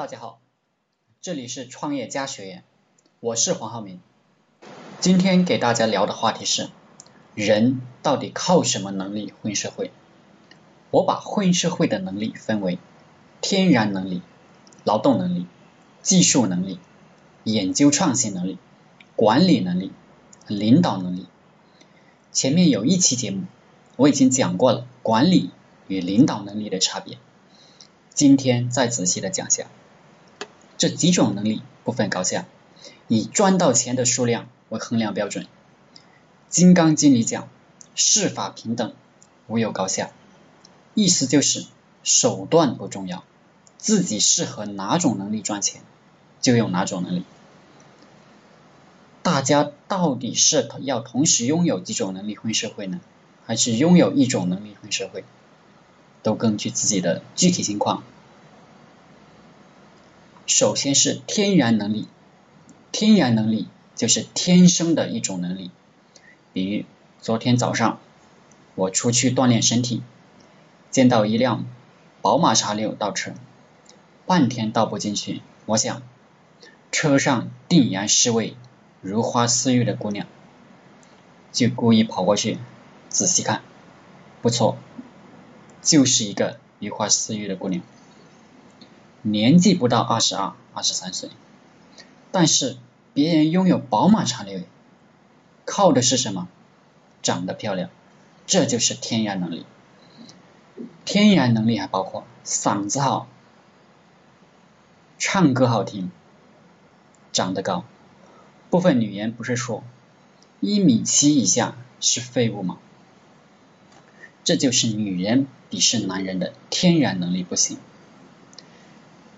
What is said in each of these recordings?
大家好，这里是创业家学院，我是黄浩明。今天给大家聊的话题是，人到底靠什么能力混社会？我把混社会的能力分为天然能力、劳动能力、技术能力、研究创新能力、管理能力、领导能力。前面有一期节目，我已经讲过了管理与领导能力的差别，今天再仔细的讲下。这几种能力不分高下，以赚到钱的数量为衡量标准。《金刚经》里讲，世法平等，无有高下，意思就是手段不重要，自己适合哪种能力赚钱，就用哪种能力。大家到底是要同时拥有几种能力混社会呢，还是拥有一种能力混社会？都根据自己的具体情况。首先是天然能力，天然能力就是天生的一种能力。比如昨天早上我出去锻炼身体，见到一辆宝马叉六倒车，半天倒不进去。我想车上定然是位如花似玉的姑娘，就故意跑过去仔细看，不错，就是一个如花似玉的姑娘。年纪不到二十二、二十三岁，但是别人拥有宝马叉六，靠的是什么？长得漂亮，这就是天然能力。天然能力还包括嗓子好、唱歌好听、长得高。部分女人不是说一米七以下是废物吗？这就是女人鄙视男人的天然能力不行。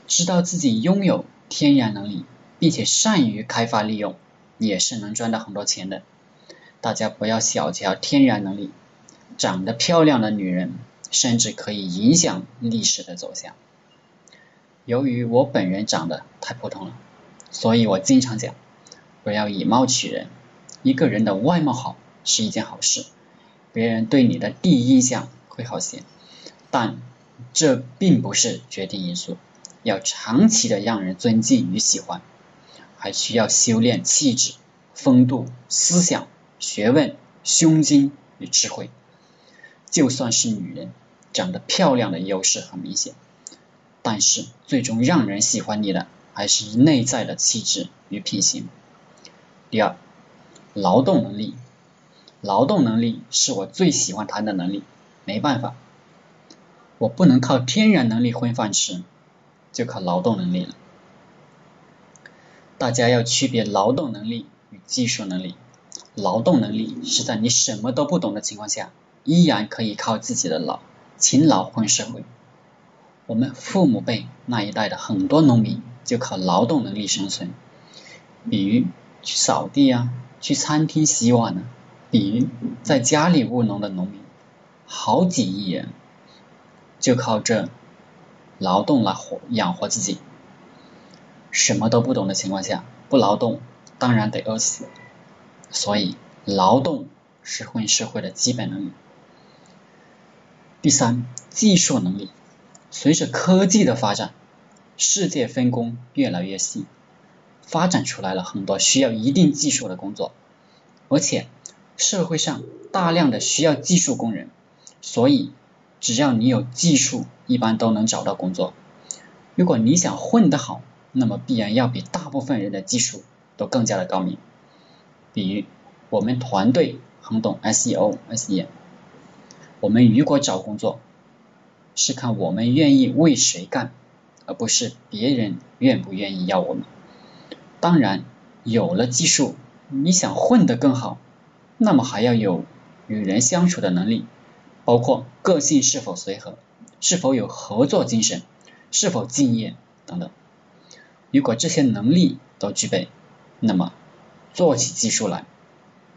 知道自己拥有天然能力，并且善于开发利用，也是能赚到很多钱的。大家不要小瞧天然能力，长得漂亮的女人甚至可以影响历史的走向。由于我本人长得太普通了，所以我经常讲，不要以貌取人。一个人的外貌好是一件好事，别人对你的第一印象会好些，但这并不是决定因素。要长期的让人尊敬与喜欢，还需要修炼气质、风度、思想、学问、胸襟与智慧。就算是女人，长得漂亮的优势很明显，但是最终让人喜欢你的还是内在的气质与品行。第二，劳动能力，劳动能力是我最喜欢谈的能力。没办法，我不能靠天然能力混饭吃。就靠劳动能力了。大家要区别劳动能力与技术能力。劳动能力是在你什么都不懂的情况下，依然可以靠自己的劳勤劳混社会。我们父母辈那一代的很多农民就靠劳动能力生存，比如去扫地啊，去餐厅洗碗呢，比如在家里务农的农民，好几亿人就靠这。劳动来活养活自己，什么都不懂的情况下，不劳动当然得饿死。所以，劳动是混社会的基本能力。第三，技术能力。随着科技的发展，世界分工越来越细，发展出来了很多需要一定技术的工作，而且社会上大量的需要技术工人，所以。只要你有技术，一般都能找到工作。如果你想混得好，那么必然要比大部分人的技术都更加的高明。比如我们团队很懂 SEO、SEM，我们如果找工作，是看我们愿意为谁干，而不是别人愿不愿意要我们。当然，有了技术，你想混得更好，那么还要有与人相处的能力。包括个性是否随和，是否有合作精神，是否敬业等等。如果这些能力都具备，那么做起技术来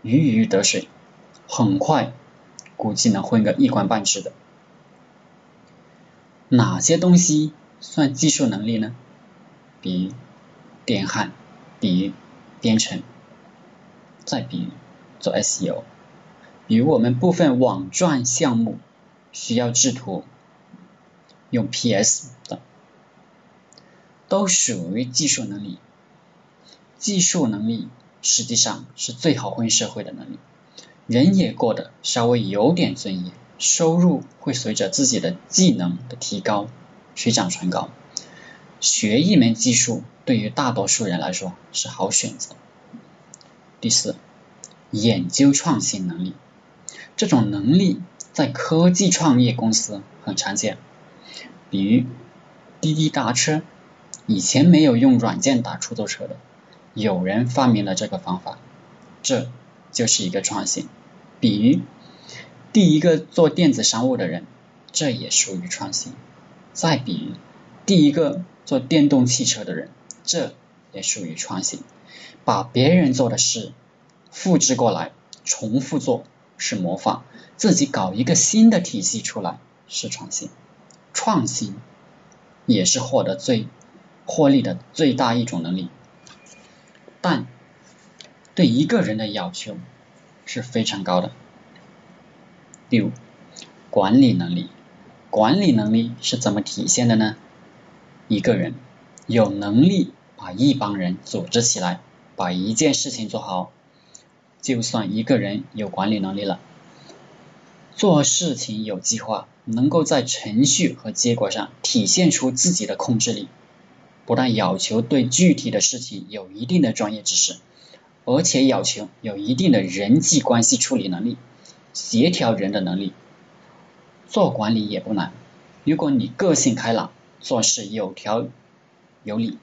鱼鱼得水，很快估计能混个一官半职的。哪些东西算技术能力呢？比如电焊，比如编程，再比如做 SEO。比如我们部分网赚项目需要制图，用 PS 等。都属于技术能力。技术能力实际上是最好混社会的能力，人也过得稍微有点尊严，收入会随着自己的技能的提高水涨船高。学一门技术对于大多数人来说是好选择。第四，研究创新能力，这种能力在科技创业公司很常见，比如滴滴打车，以前没有用软件打出租车的，有人发明了这个方法，这就是一个创新。比如第一个做电子商务的人，这也属于创新。再比如第一个做电动汽车的人，这也属于创新。把别人做的事复制过来，重复做是模仿，自己搞一个新的体系出来是创新。创新也是获得最获利的最大一种能力，但对一个人的要求是非常高的。第五，管理能力，管理能力是怎么体现的呢？一个人有能力把一帮人组织起来。把一件事情做好，就算一个人有管理能力了。做事情有计划，能够在程序和结果上体现出自己的控制力，不但要求对具体的事情有一定的专业知识，而且要求有一定的人际关系处理能力、协调人的能力。做管理也不难，如果你个性开朗，做事有条有理。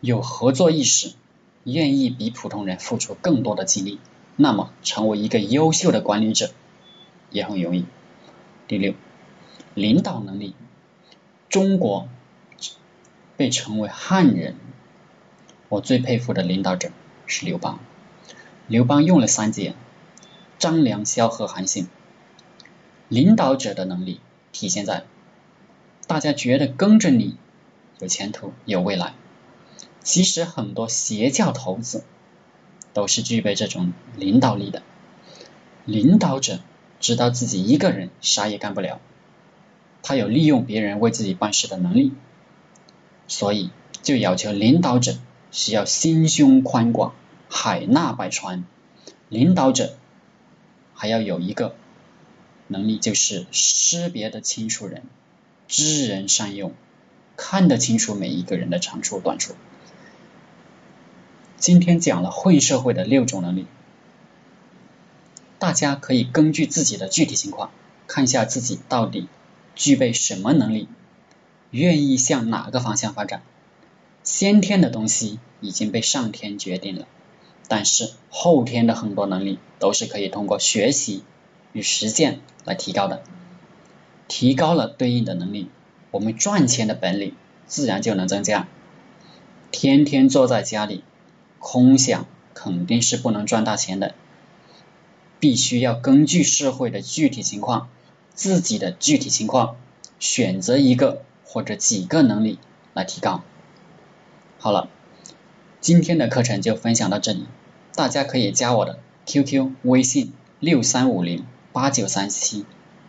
有合作意识，愿意比普通人付出更多的精力，那么成为一个优秀的管理者也很容易。第六，领导能力，中国被称为汉人，我最佩服的领导者是刘邦。刘邦用了三节：张良、萧何、韩信。领导者的能力体现在大家觉得跟着你有前途、有未来。其实很多邪教头子都是具备这种领导力的。领导者知道自己一个人啥也干不了，他有利用别人为自己办事的能力，所以就要求领导者需要心胸宽广、海纳百川。领导者还要有一个能力，就是识别的清楚人，知人善用，看得清楚每一个人的长处短处。今天讲了混社会的六种能力，大家可以根据自己的具体情况，看一下自己到底具备什么能力，愿意向哪个方向发展。先天的东西已经被上天决定了，但是后天的很多能力都是可以通过学习与实践来提高的。提高了对应的能力，我们赚钱的本领自然就能增加。天天坐在家里。空想肯定是不能赚大钱的，必须要根据社会的具体情况、自己的具体情况，选择一个或者几个能力来提高。好了，今天的课程就分享到这里，大家可以加我的 QQ 微信六三五零八九三七，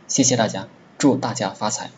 谢谢大家，祝大家发财。